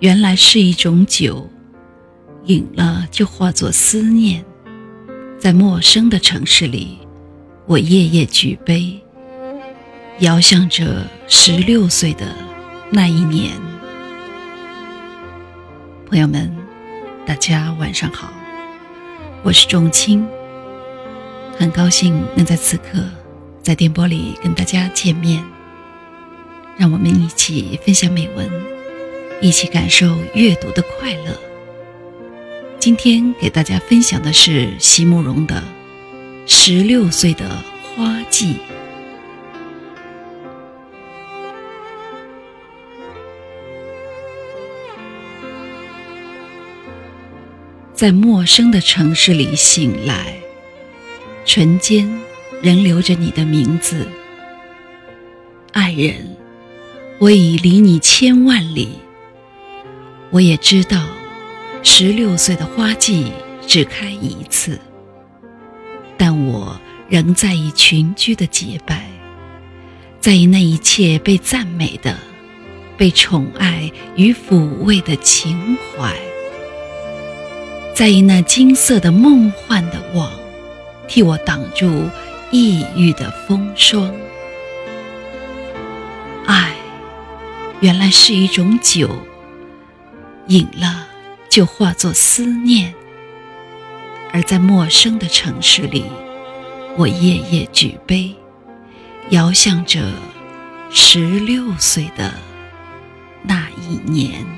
原来是一种酒，饮了就化作思念。在陌生的城市里，我夜夜举杯，遥想着十六岁的那一年。朋友们，大家晚上好，我是仲青，很高兴能在此刻在电波里跟大家见面。让我们一起分享美文，一起感受阅读的快乐。今天给大家分享的是席慕容的《十六岁的花季》。在陌生的城市里醒来，唇间仍留着你的名字，爱人。我已离你千万里，我也知道，十六岁的花季只开一次，但我仍在意群居的洁白，在意那一切被赞美的、被宠爱与抚慰的情怀，在意那金色的梦幻的网，替我挡住抑郁的风霜。爱原来是一种酒，饮了就化作思念。而在陌生的城市里，我夜夜举杯，遥想着十六岁的那一年。